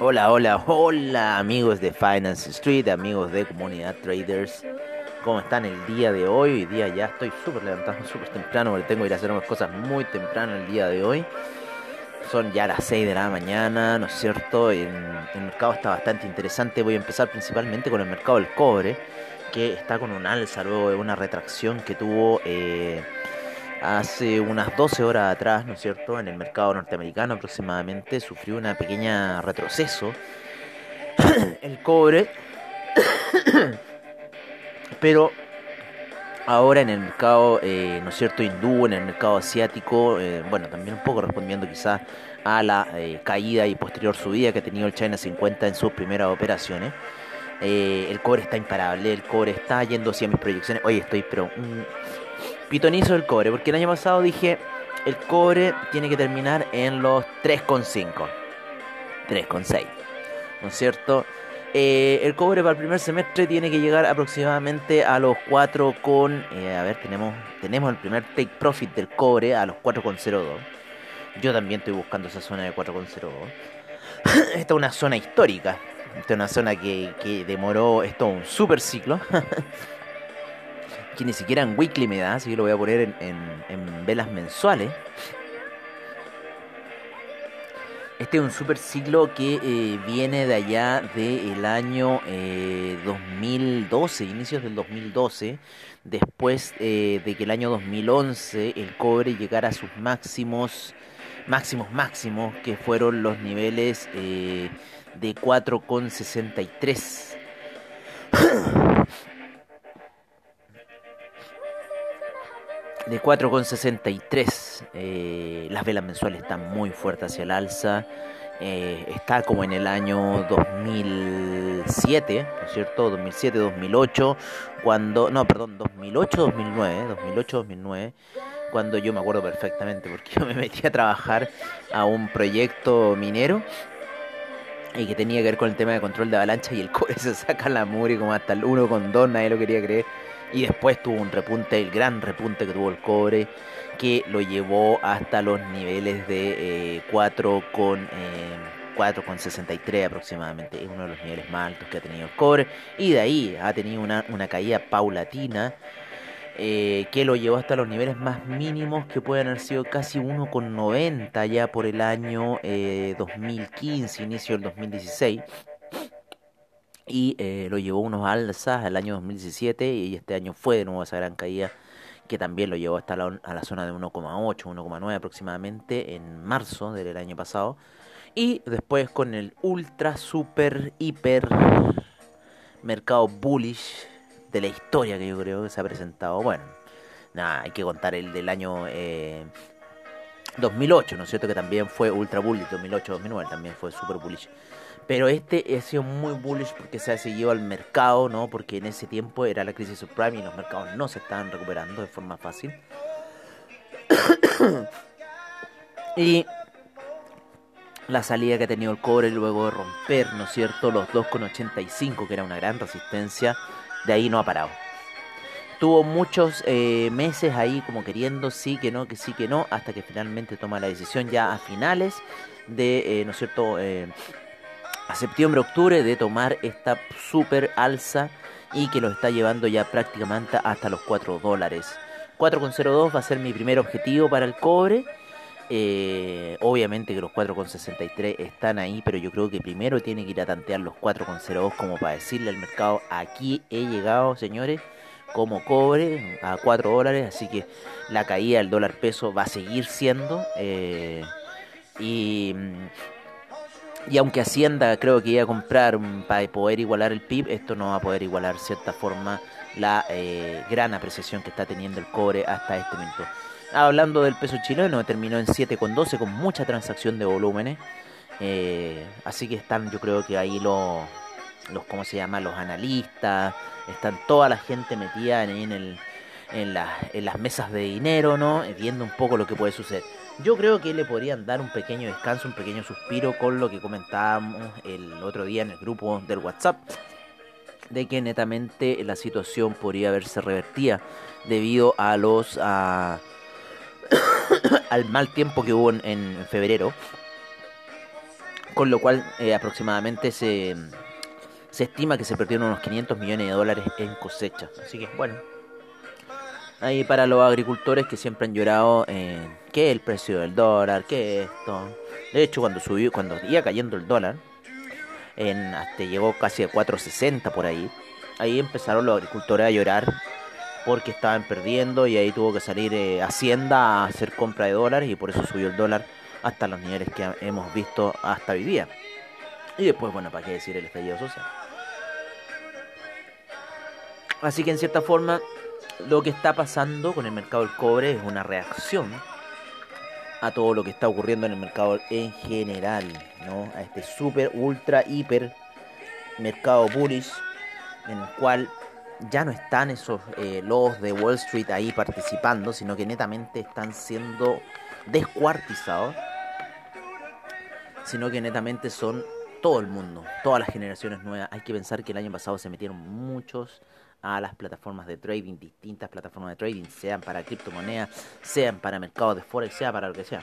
Hola, hola, hola amigos de Finance Street, amigos de Comunidad Traders. ¿Cómo están el día de hoy? Hoy día ya estoy súper levantado, súper temprano, porque tengo que ir a hacer unas cosas muy temprano el día de hoy. Son ya las 6 de la mañana, ¿no es cierto? El, mercado está bastante interesante. Voy a empezar principalmente con el mercado del cobre, que está con un alza luego de una retracción que tuvo... Eh, hace unas 12 horas atrás, ¿no es cierto?, en el mercado norteamericano aproximadamente, sufrió una pequeña retroceso el cobre, pero ahora en el mercado, eh, ¿no es cierto?, hindú, en el mercado asiático, eh, bueno, también un poco respondiendo quizás a la eh, caída y posterior subida que ha tenido el China 50 en sus primeras operaciones. el cobre está imparable, el cobre está yendo hacia mis proyecciones. Oye, estoy, pero pitonizo del cobre, porque el año pasado dije, el cobre tiene que terminar en los 3,5, 3,6, ¿no es cierto? Eh, el cobre para el primer semestre tiene que llegar aproximadamente a los 4 con, eh, a ver, tenemos, tenemos el primer take profit del cobre a los 4,02. Yo también estoy buscando esa zona de 4,02. Esta es una zona histórica. Esta es una zona que, que demoró, esto un super ciclo. que ni siquiera en weekly me da, así que lo voy a poner en, velas mensuales. Este es un super ciclo que eh, viene de allá del año 2012, eh, inicios del 2012, después eh, de que el año 2011 el cobre llegara a sus máximos, máximos, máximos, que fueron los niveles de 4,63. De 4,63. Eh, las velas mensuales están muy fuertes hacia el alza. Eh, está como en el año 2007, ¿no es cierto? 2007, 2008, cuando, no, perdón, 2008, 2009, 2008, 2009, cuando yo me acuerdo perfectamente, porque yo me metí a trabajar a un proyecto minero y que tenía que ver con el tema de control de avalancha y el cobre se saca la mugre como hasta el 1,2, nadie lo quería creer y después tuvo un repunte, el gran repunte que tuvo el cobre, que lo llevó hasta los niveles de 4 eh, con... Eh, 4,63 aproximadamente, es uno de los niveles más altos que ha tenido el cobre, y de ahí ha tenido una, una caída paulatina eh, que lo llevó hasta los niveles más mínimos que pueden haber sido casi 1,90 ya por el año 2015, eh, inicio del 2016 y eh, lo llevó unos alzas al año 2017 y este año fue de nuevo esa gran caída que también lo llevó hasta la, a la zona de 1,8, 1,9 aproximadamente en marzo del año pasado. Y después con el ultra, super, hiper mercado bullish de la historia que yo creo que se ha presentado. Bueno, nada, hay que contar el del año 2008, eh, ¿no es cierto? Que también fue ultra bullish, 2008-2009 también fue super bullish. Pero este ha sido muy bullish porque se ha seguido al mercado, ¿no? Porque en ese tiempo era la crisis subprime y los mercados no se estaban recuperando de forma fácil. y la salida que ha tenido el cobre luego de romper, ¿no es cierto? Los 2,85, que era una gran resistencia, de ahí no ha parado. Tuvo muchos eh, meses ahí como queriendo sí, que no, que sí, que no, hasta que finalmente toma la decisión ya a finales de, eh, ¿no es cierto?, eh, a septiembre-octubre de tomar esta super alza y que lo está llevando ya prácticamente hasta los 4 dólares. 4,02 va a ser mi primer objetivo para el cobre. Eh, obviamente que los 4,63 están ahí, pero yo creo que primero tiene que ir a tantear los 4,02 como para decirle al mercado, aquí he llegado, señores, como cobre a 4 dólares, así que la caída del dólar peso va a seguir siendo. Eh, y, y aunque Hacienda creo que iba a comprar para poder igualar el PIB, esto no va a poder igualar de cierta forma la eh, gran apreciación que está teniendo el cobre hasta este momento. Hablando del peso chileno, terminó en 7,12 con mucha transacción de volúmenes. Eh, así que están, yo creo que ahí los, los, ¿cómo se llama? Los analistas, están toda la gente metida en, el, en, en las mesas de dinero, ¿no? Viendo un poco lo que puede suceder. Yo creo que le podrían dar un pequeño descanso, un pequeño suspiro con lo que comentábamos el otro día en el grupo del WhatsApp de que netamente la situación podría verse revertida debido a los al mal tiempo que hubo en, febrero con lo cual eh, aproximadamente se, se estima que se perdieron unos 500 millones de dólares en cosecha. Así que bueno ahí para los agricultores que siempre han llorado eh, que el precio del dólar que esto de hecho cuando subió cuando iba cayendo el dólar en, hasta llegó casi a 4.60 por ahí. Ahí empezaron los agricultores a llorar porque estaban perdiendo y ahí tuvo que salir eh, Hacienda a hacer compra de dólares y por eso subió el dólar hasta los niveles que hemos visto hasta hoy día. Y después, bueno, para qué decir el estallido social. Así que en cierta forma lo que está pasando con el mercado del cobre es una reacción a todo lo que está ocurriendo en el mercado en general, ¿no? A este super, ultra, hiper mercado bullish en el cual ya no están esos eh, lobos de Wall Street ahí participando, sino que netamente están siendo descuartizados, sino que netamente son todo el mundo, todas las generaciones nuevas. Hay que pensar que el año pasado se metieron muchos a las plataformas de trading, distintas plataformas de trading, sean para criptomonedas, sean para mercados de forex, sea para lo que sea.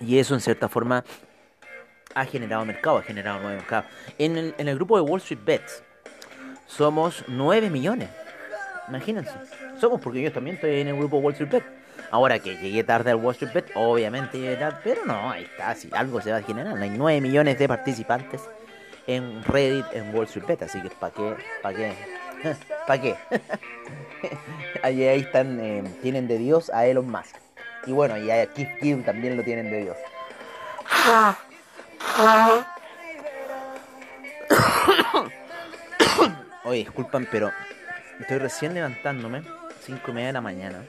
Y eso en cierta forma ha generado mercado, ha generado nuevo mercado. En el, grupo de Wall Street Bets somos 9 millones. Imagínense. Somos porque yo también estoy en el grupo Wall Street Bets. Ahora que llegué tarde al Wall Street Bet, obviamente llegué tarde, pero no, ahí está, si algo se va a generar. Hay 9 millones de participantes en Reddit en Wall Street Bet, así que ¿para qué? ¿Para qué? ¿Para qué? ahí, ahí están, eh, tienen de Dios a Elon Musk. Y bueno, y a Keith Kim también lo tienen de Dios. Oye, disculpan, pero estoy recién levantándome, 5 y media de la mañana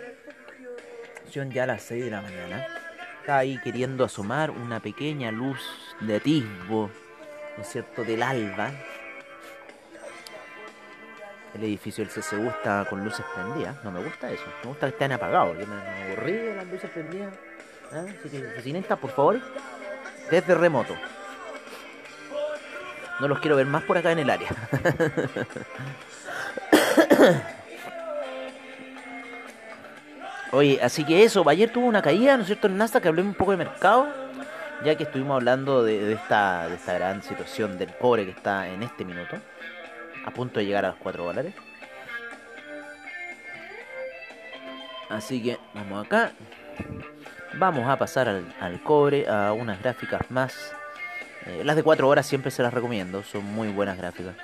ya a las 6 de la mañana. Está ahí queriendo asomar una pequeña luz de atisbo, ¿no es cierto?, del alba. El edificio del CCU está con luces prendidas. No me gusta eso. Me gusta que estén apagados. Yo me, aburrí de las luces prendidas. ¿Ah? Así que, por favor, desde remoto. No los quiero ver más por acá en el área. Oye, así que eso, ayer tuvo una caída, ¿no es cierto? En Nasdaq, que hablé un poco de mercado, ya que estuvimos hablando de, esta, de esta gran situación del cobre que está en este minuto, a punto de llegar a los 4 dólares. Así que vamos acá. Vamos a pasar al, cobre, a unas gráficas más. Eh, las de 4 horas siempre se las recomiendo, son muy buenas gráficas.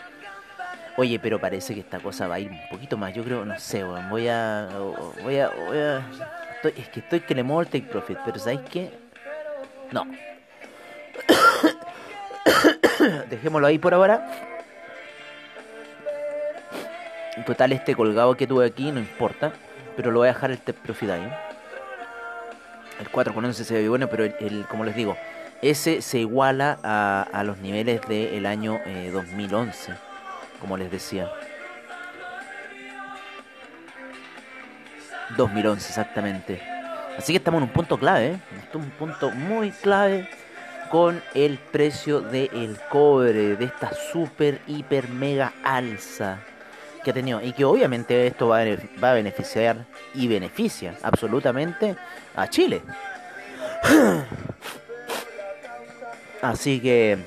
Oye, pero parece que esta cosa va a ir un poquito más. Yo creo, no sé, voy a. Voy a. Voy a es que estoy que le muevo el take profit, pero ¿sabéis qué? No. Dejémoslo ahí por ahora. En total, este colgado que tuve aquí no importa, pero lo voy a dejar el take profit ahí. El 4 con 11 se ve bueno, pero el, como les digo, ese se iguala a, a los niveles del año 2011 eh, como les decía. 2011 exactamente. Así que estamos en un punto clave, ¿eh? un punto muy clave con el precio del cobre, de esta super, hiper, mega alza que ha tenido. Y que obviamente esto va a beneficiar y beneficia absolutamente a Chile. Así que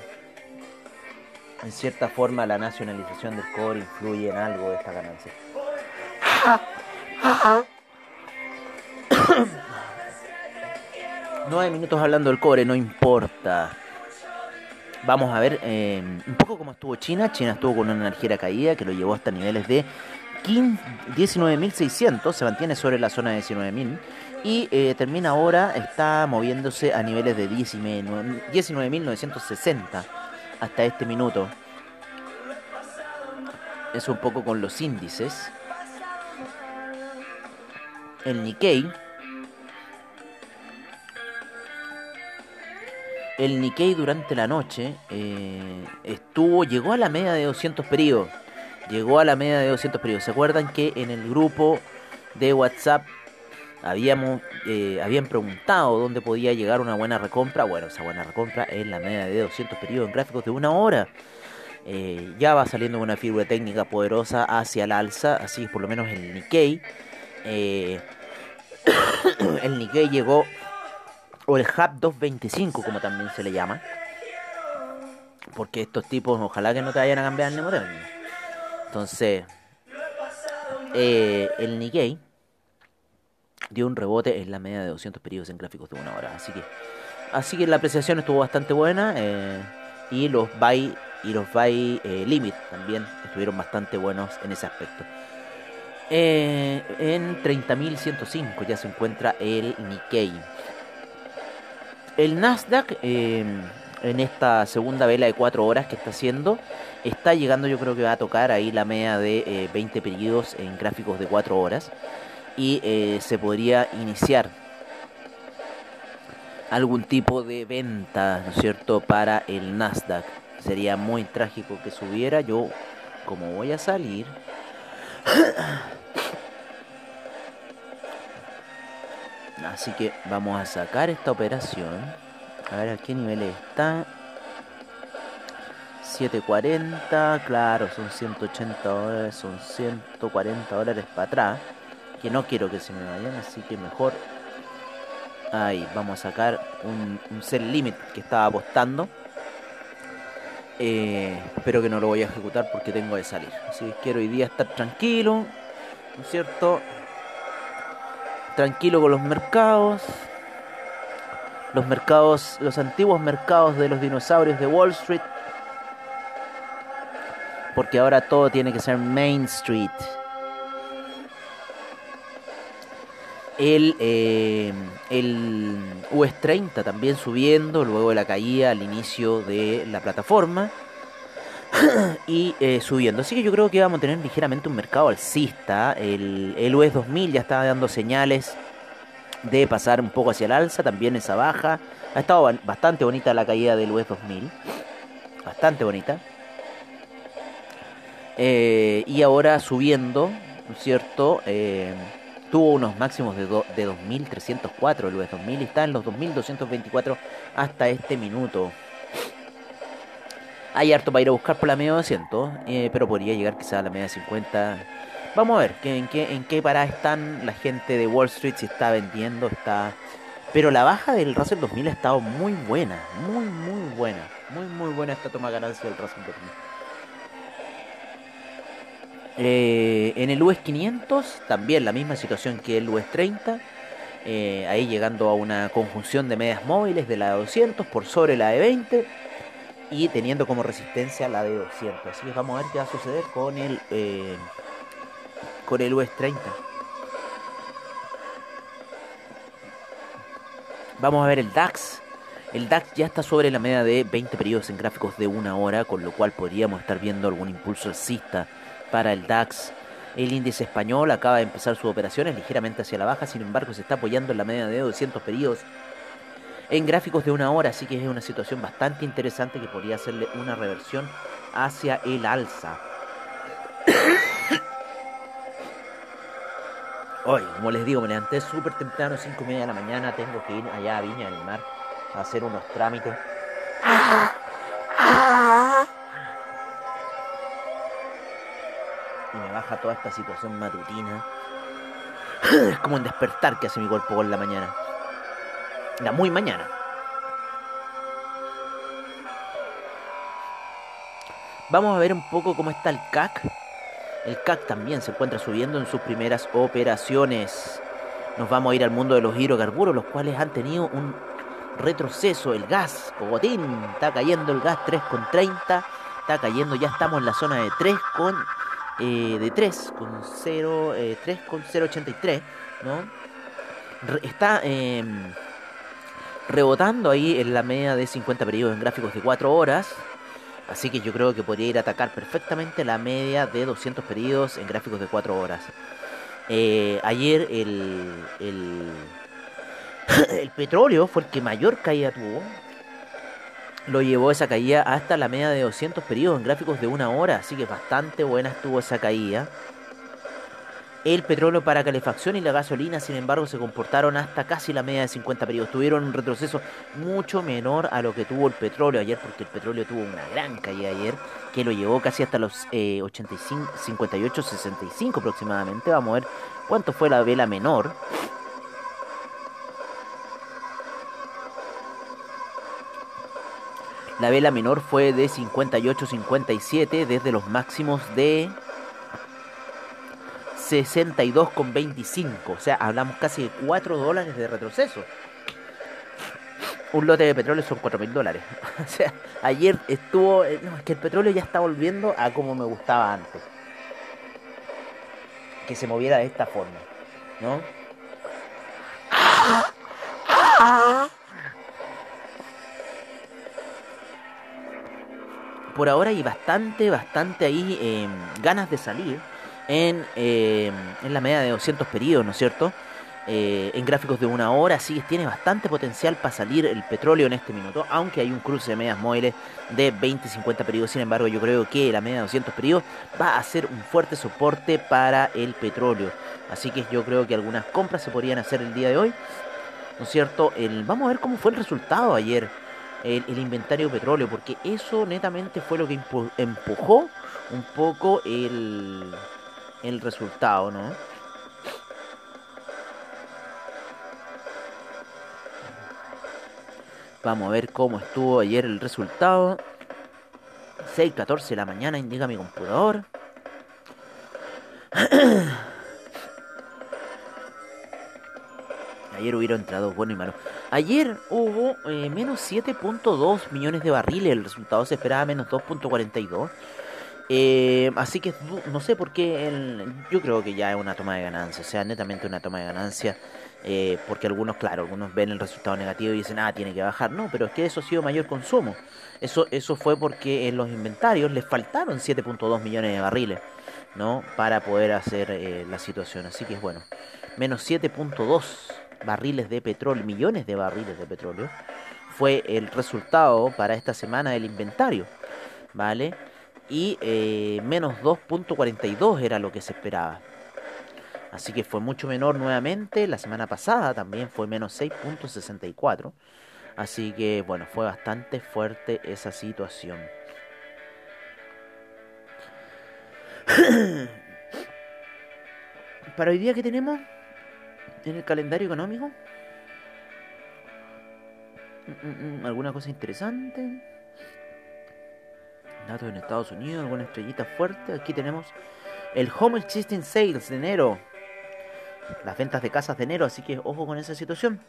en cierta forma la nacionalización del cobre influye en algo de esta ganancia. Nueve minutos hablando del cobre, no importa. Vamos a ver eh, un poco cómo estuvo China. China estuvo con una energía caída que lo llevó hasta niveles de 19.600, se mantiene sobre la zona de 19.000 y eh, termina ahora, está moviéndose a niveles de 19.960 hasta este minuto. Es un poco con los índices. El Nikkei. El Nikkei durante la noche eh, estuvo, llegó a la media de 200 periodos. Llegó a la media de 200 periodos. ¿Se acuerdan que en el grupo de WhatsApp habíamos, eh, habían preguntado dónde podía llegar una buena recompra. Bueno, esa buena recompra es la media de 200 periodos en gráficos de una hora. Eh, ya va saliendo una figura técnica poderosa hacia el alza, así por lo menos el Nikkei. Eh, el Nikkei llegó, o el HAP 225 como también se le llama. Porque estos tipos ojalá que no te vayan a cambiar el mnemotérmino. Entonces, el Nikkei dio un rebote en la media de 200 periodos en gráficos de una hora. Así que, así que la apreciación estuvo bastante buena eh, y los buy y los buy eh, limit también estuvieron bastante buenos en ese aspecto. Eh, en 30.105 ya se encuentra el Nikkei. El Nasdaq en esta segunda vela de 4 horas que está haciendo está llegando yo creo que va a tocar ahí la media de 20 periodos en gráficos de 4 horas y eh, se podría iniciar algún tipo de venta, ¿no es cierto?, para el Nasdaq. Sería muy trágico que subiera. Yo, como voy a salir, así que vamos a sacar esta operación. A ver a qué nivel está. 740, claro, son 180 dólares, son 140 dólares para atrás que no quiero que se me vayan, así que mejor ahí vamos a sacar un, un set limit que estaba apostando. Eh, espero que no lo voy a ejecutar porque tengo que salir. Así que quiero hoy día estar tranquilo, ¿no es cierto? Tranquilo con los mercados. Los mercados, los antiguos mercados de los dinosaurios de Wall Street. Porque ahora todo tiene que ser Main Street. El, eh, el US 30 también subiendo luego de la caída al inicio de la plataforma y eh, subiendo. Así que yo creo que vamos a tener ligeramente un mercado alcista. El, el US 2000 ya está dando señales de pasar un poco hacia el alza, también esa baja. Ha estado bastante bonita la caída del US 2000. Bastante bonita. Eh, y ahora subiendo, ¿no es cierto? Tuvo unos máximos de, de 2.304 el US 2000 y está en los 2.224 hasta este minuto. Hay harto para ir a buscar por la media 200, eh, pero podría llegar quizás a la media 50. Vamos a ver que, en, qué, en qué parada están la gente de Wall Street, si está vendiendo, está... Pero la baja del Russell 2000 ha estado muy buena, muy, muy buena. Muy, muy buena esta toma ganancia del Russell 2000. Eh, en el US 500 también la misma situación que el US 30. Eh, ahí llegando a una conjunción de medias móviles de la de 200 por sobre la de 20 y teniendo como resistencia la de 200. Así que vamos a ver qué va a suceder con el, eh, con el US 30. Vamos a ver el DAX. El DAX ya está sobre la media de 20 periodos en gráficos de una hora, con lo cual podríamos estar viendo algún impulso alcista para el DAX. El índice español acaba de empezar sus operaciones ligeramente hacia la baja, sin embargo se está apoyando en la media de 200 periodos en gráficos de una hora, así que es una situación bastante interesante que podría hacerle una reversión hacia el alza. Hoy, como les digo, me levanté súper temprano, 5 y media de la mañana, tengo que ir allá a Viña del Mar a hacer unos trámites. Y me baja toda esta situación matutina. Es como un despertar que hace mi cuerpo por la mañana. La muy mañana. Vamos a ver un poco cómo está el CAC. El CAC también se encuentra subiendo en sus primeras operaciones. Nos vamos a ir al mundo de los hidrocarburos, los cuales han tenido un retroceso. El gas, Cogotín, está cayendo el gas 3,30. Está cayendo, ya estamos en la zona de 3 con... Eh, de 3 con 0, eh, 3 con 0,83, ¿no? está em, rebotando ahí en la media de 50 periodos en gráficos de 4 horas. Así que yo creo que podría ir a atacar perfectamente la media de 200 periodos en gráficos de 4 horas. Eh, ayer el, el, el, petróleo fue el que mayor caída tuvo. Lo llevó esa caída hasta la media de 200 periodos en gráficos de una hora. Así que bastante buena estuvo esa caída. El petróleo para calefacción y la gasolina, sin embargo, se comportaron hasta casi la media de 50 periodos. Tuvieron un retroceso mucho menor a lo que tuvo el petróleo ayer, porque el petróleo tuvo una gran caída ayer, que lo llevó casi hasta los 85, 58, 65 aproximadamente. Vamos a ver cuánto fue la vela menor. La vela menor fue de 58-57 desde los máximos de 62,25. O sea, hablamos casi de 4 dólares de retroceso. Un lote de petróleo son 4 mil dólares. O sea, ayer estuvo... Eh, no, es que el petróleo ya está volviendo a como me gustaba antes. Que se moviera de esta forma. ¿No? Por ahora hay bastante, bastante ahí eh, ganas de salir en, eh, en la media de 200 periodos, ¿no es cierto? Eh, en gráficos de una hora, sí, tiene bastante potencial para salir el petróleo en este minuto, aunque hay un cruce de medias móviles de 20 y 50 periodos, sin embargo yo creo que la media de 200 periodos va a ser un fuerte soporte para el petróleo, así que yo creo que algunas compras se podrían hacer el día de hoy, ¿no es cierto? El, vamos a ver cómo fue el resultado ayer, el, inventario de petróleo, porque eso netamente fue lo que empujó un poco el el resultado, ¿no? Vamos a ver cómo estuvo ayer el resultado. 6.14 de la mañana indica mi computador. Ayer hubieron entrado bueno y malo. Ayer hubo eh, menos 7.2 millones de barriles. El resultado se esperaba menos 2.42. Eh, así que no sé por qué, yo creo que ya es una toma de ganancia, o sea, netamente una toma de ganancia, eh, porque algunos, claro, algunos ven el resultado negativo y dicen, ah, tiene que bajar, no, pero es que eso ha sido mayor consumo, eso, eso fue porque en los inventarios les faltaron 7.2 millones de barriles, ¿no? Para poder hacer la situación, así que es bueno, menos 7.2 barriles de petróleo, millones de barriles de petróleo, fue el resultado para esta semana del inventario, ¿vale? y eh, menos 2.42 era lo que se esperaba. Así que fue mucho menor nuevamente. La semana pasada también fue menos 6.64. Así que bueno, fue bastante fuerte esa situación. Para hoy día que tenemos en el calendario económico. Mm, mm, mm, ¿Alguna cosa interesante? Datos en Estados Unidos, alguna estrellita fuerte. Aquí tenemos el Home Existing Sales de enero. Las ventas de casas de enero, así que ojo con esa situación.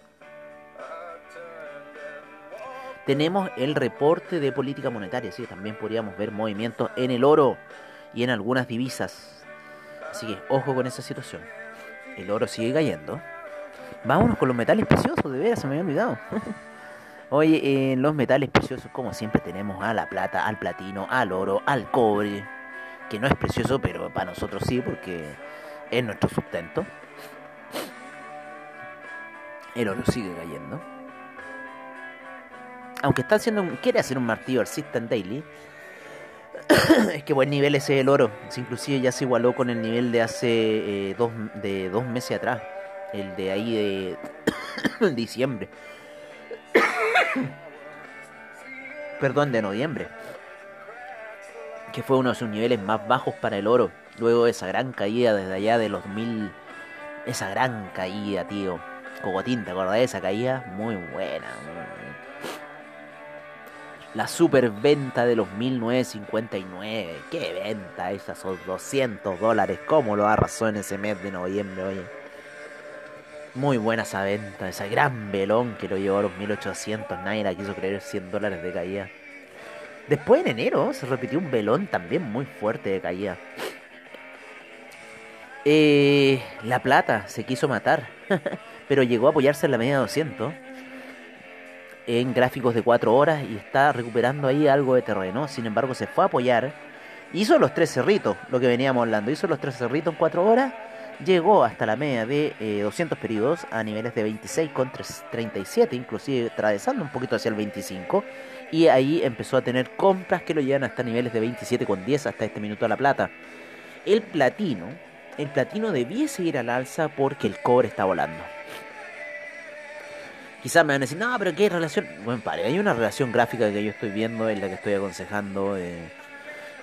Tenemos el reporte de política monetaria, sí, también podríamos ver movimientos en el oro y en algunas divisas. Así que ojo con esa situación. El oro sigue cayendo. Vámonos con los metales preciosos, de veras, se me había olvidado. Oye, en los metales preciosos, como siempre, tenemos a la plata, al platino, al oro, al cobre, que no es precioso, pero para nosotros sí, porque es nuestro sustento. El oro sigue cayendo. Aunque está haciendo, quiere hacer un martillo System Daily. es que buen nivel ese el oro. Inclusive ya se igualó con el nivel de hace eh, dos, de dos meses atrás. El de ahí de diciembre. perdón, de noviembre, que fue uno de sus niveles más bajos para el oro, luego de esa gran caída desde allá de los mil, esa gran caída, tío. Cogotín, ¿te acordás de esa caída? Muy buena. La super venta de los 1959. ¡Qué venta! Esas son 200 dólares. ¿Cómo lo arrasó en ese mes de noviembre, oye? Muy buena esa venta, esa gran velón que lo llevó a los 1800. Nadie la quiso creer 100 dólares de caída. Después en enero se repitió un velón también muy fuerte de caída. Eh, la plata se quiso matar, pero llegó a apoyarse en la media de 200 en gráficos de 4 horas y está recuperando ahí algo de terreno. Sin embargo, se fue a apoyar. Hizo los tres cerritos, lo que veníamos hablando. Hizo los tres cerritos en 4 horas. Llegó hasta la media de 200 eh, periodos a niveles de 26 con 37, inclusive atravesando un poquito hacia el 25. Y ahí empezó a tener compras que lo llevan hasta niveles de 27 con 10 hasta este minuto a la plata. El platino, el platino debiese ir al alza porque el cobre está volando. Quizás me van a decir, no, pero ¿qué relación? Bueno, pare, hay una relación gráfica que yo estoy viendo, en la que estoy aconsejando, eh,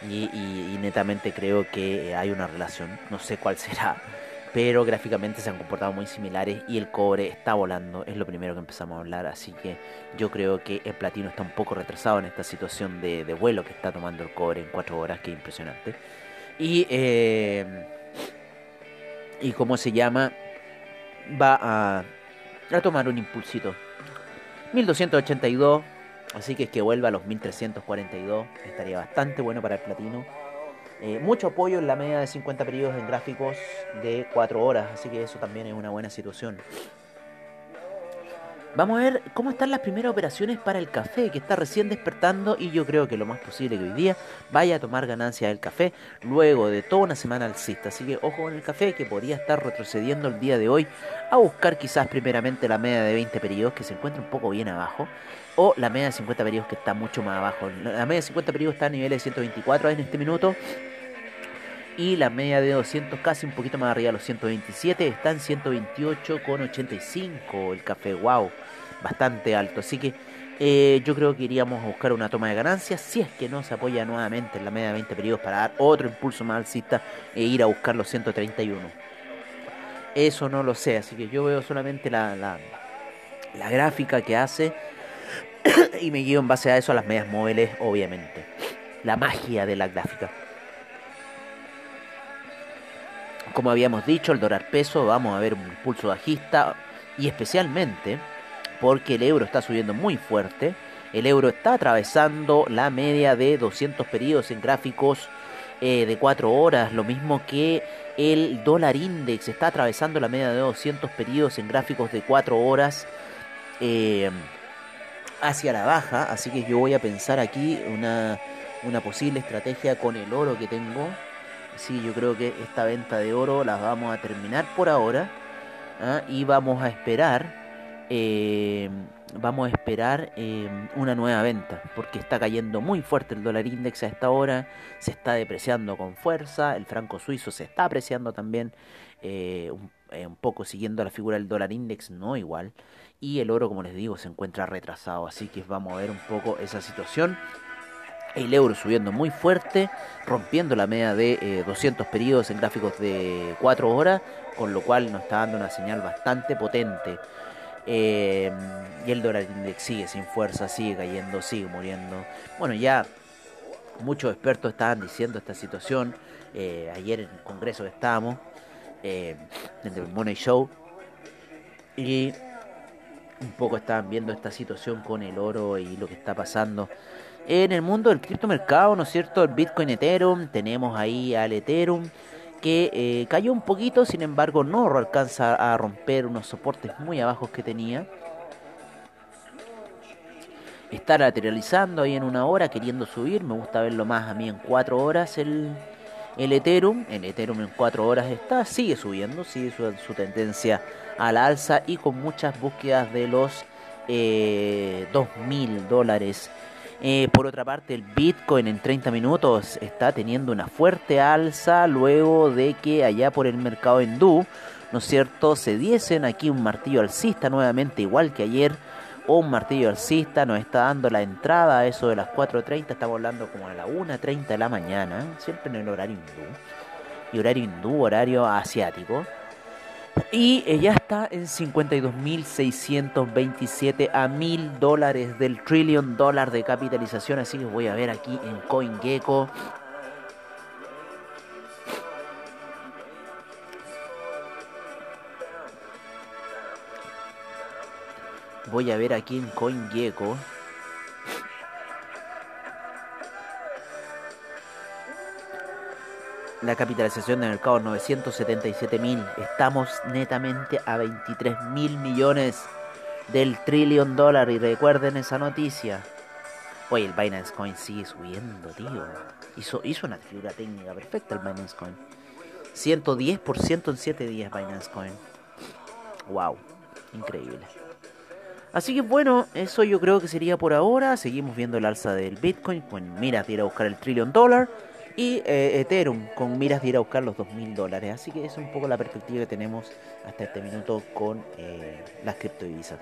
y, netamente creo que hay una relación, no sé cuál será, pero gráficamente se han comportado muy similares y el cobre está volando, es lo primero que empezamos a hablar, así que yo creo que el platino está un poco retrasado en esta situación de, vuelo que está tomando el cobre en cuatro horas, que impresionante. Y, eh, y cómo se llama, va a a tomar un impulsito. 1282, así que es que vuelva a los 1342, estaría bastante bueno para el platino. Eh, mucho apoyo en la media de 50 periodos en gráficos de 4 horas, así que eso también es una buena situación. Vamos a ver cómo están las primeras operaciones para el café, que está recién despertando y yo creo que lo más posible que hoy día vaya a tomar ganancia del café luego de toda una semana alcista. Así que ojo con el café que podría estar retrocediendo el día de hoy a buscar quizás primeramente la media de 20 periodos que se encuentra un poco bien abajo o la media de 50 periodos que está mucho más abajo. La media de 50 periodos está a niveles de 124 en este minuto y la media de 200 casi un poquito más arriba los 127 está en 128,85 el café wow bastante alto. Así que eh, yo creo que iríamos a buscar una toma de ganancias si es que no se apoya nuevamente en la media de 20 periodos para dar otro impulso más alcista e ir a buscar los 131 eso no lo sé así que yo veo solamente la, la, la gráfica que hace y me guío en base a eso a las medias móviles obviamente. La magia de la gráfica como habíamos dicho, el dólar peso, vamos a ver un impulso bajista y especialmente porque el euro está subiendo muy fuerte. El euro está atravesando la media de 200 periodos en gráficos eh, de 4 horas, lo mismo que el dólar index está atravesando la media de 200 periodos en gráficos de 4 horas eh, hacia la baja. Así que yo voy a pensar aquí una posible estrategia con el oro que tengo Sí, yo creo que esta venta de oro la vamos a terminar por ahora ¿ah? y vamos a esperar, eh, vamos a esperar eh, una nueva venta porque está cayendo muy fuerte el dólar index a esta hora, se está depreciando con fuerza, el franco suizo se está apreciando también eh, un, un poco siguiendo la figura del dólar index, no igual, y el oro, como les digo, se encuentra retrasado, así que vamos a ver un poco esa situación. El euro subiendo muy fuerte, rompiendo la media de 200 eh, periodos en gráficos de 4 horas, con lo cual nos está dando una señal bastante potente. Eh, y el dólar index sigue sin fuerza, sigue cayendo, sigue muriendo. Bueno, ya muchos expertos estaban diciendo esta situación. Eh, ayer en el congreso que estábamos, en el Money Show, y un poco estaban viendo esta situación con el oro y lo que está pasando en el mundo del criptomercado, ¿no es cierto? El Bitcoin Ethereum, tenemos ahí al Ethereum que eh, cayó un poquito, sin embargo no alcanza a romper unos soportes muy abajos que tenía. Está lateralizando ahí en una hora, queriendo subir. Me gusta verlo más a mí en cuatro horas el, el Ethereum. El Ethereum en cuatro horas está, sigue subiendo, sigue su, tendencia a la alza y con muchas búsquedas de los eh, 2.000 dólares eh, por otra parte, el Bitcoin en 30 minutos está teniendo una fuerte alza luego de que allá por el mercado hindú, ¿no es cierto?, se diesen aquí un martillo alcista nuevamente, igual que ayer, o un martillo alcista nos está dando la entrada a eso de las 4.30, estamos hablando como a las 1.30 de la mañana, siempre en el horario hindú, y horario hindú, horario asiático. Y ya está en 52.627 a mil dólares del trillion dólar de capitalización. Así que voy a ver aquí en CoinGecko. Voy a ver aquí en CoinGecko. La capitalización de mercado 977 mil. Estamos netamente a 23 mil millones del trillón dólar. Y recuerden esa noticia. Oye, el Binance Coin sigue subiendo, tío. Hizo, una figura técnica perfecta el Binance Coin. 110% en 7 días Binance Coin. Wow, increíble. Así que bueno, eso yo creo que sería por ahora. Seguimos viendo el alza del Bitcoin con miras de ir a buscar el trillón dólar y eh, Ethereum con miras de ir a buscar los 2.000 dólares. Así que es un poco la perspectiva que tenemos hasta este minuto con eh, las criptodivisas.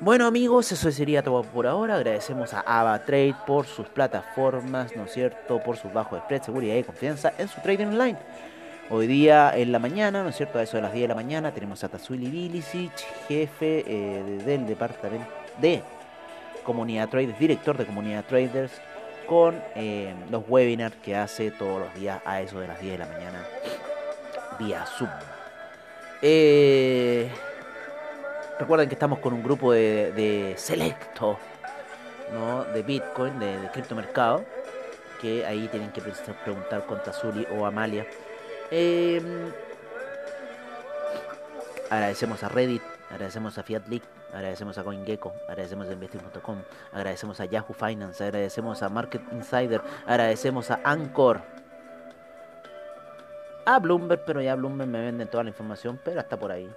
Bueno amigos, eso sería todo por ahora. Agradecemos a AvaTrade por sus plataformas, ¿no es cierto? Por sus bajos spread, seguridad y confianza en su trading online. Hoy día en la mañana, ¿no es cierto? A eso de las 10 de la mañana tenemos a Tazuli Bilicic, jefe eh, del departamento de Comunidad Traders, director de Comunidad Traders con eh, los webinars que hace todos los días a eso de las 10 de la mañana vía Zoom. Eh, recuerden que estamos con un grupo de, selecto ¿no? de Bitcoin, de, de criptomercado, que ahí tienen que preguntar con Tazuli o Amalia. Eh, agradecemos a Reddit, agradecemos a Fiat League agradecemos a CoinGecko, agradecemos a Investing.com, agradecemos a Yahoo Finance, agradecemos a Market Insider, agradecemos a Anchor, a Bloomberg, pero ya Bloomberg me venden toda la información, pero hasta por ahí.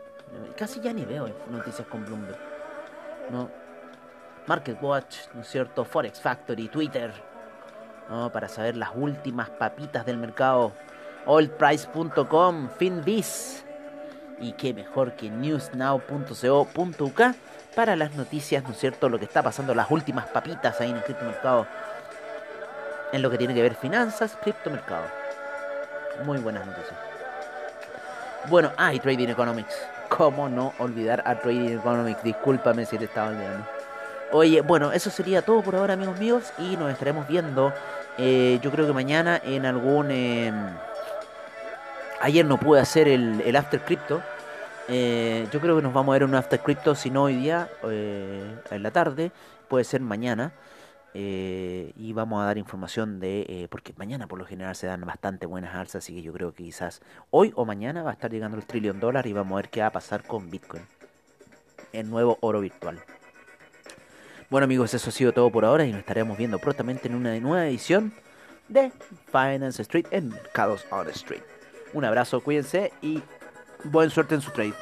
Casi ya ni veo noticias con Bloomberg. ¿no? Market Watch, ¿no es cierto? Forex Factory, Twitter, ¿no? Para saber las últimas papitas del mercado. Oilprice.com, FinBiz, y qué mejor que newsnow.co.uk para las noticias, ¿no es cierto? Lo que está pasando, las últimas papitas ahí en el criptomercado. En lo que tiene que ver finanzas, criptomercado. Muy buenas noticias. Bueno, ah, Trading Economics. ¿Cómo no olvidar a Trading Economics? Discúlpame si te estaba olvidando. Oye, bueno, eso sería todo por ahora, amigos míos. Y nos estaremos viendo, eh, yo creo que mañana en algún... Em, Ayer no pude hacer el, el After Crypto. Eh, yo creo que nos vamos a ver un After Crypto, si no hoy día, eh, en la tarde, puede ser mañana. Eh, y vamos a dar información de, porque mañana por lo general se dan bastante buenas alzas, así que yo creo que quizás hoy o mañana va a estar llegando el trillón dólar y vamos a ver qué va a pasar con Bitcoin, el nuevo oro virtual. Bueno amigos, eso ha sido todo por ahora y nos estaremos viendo prontamente en una nueva edición de Finance Street en Mercados on Street. Un abrazo, cuídense y buen suerte en su trade.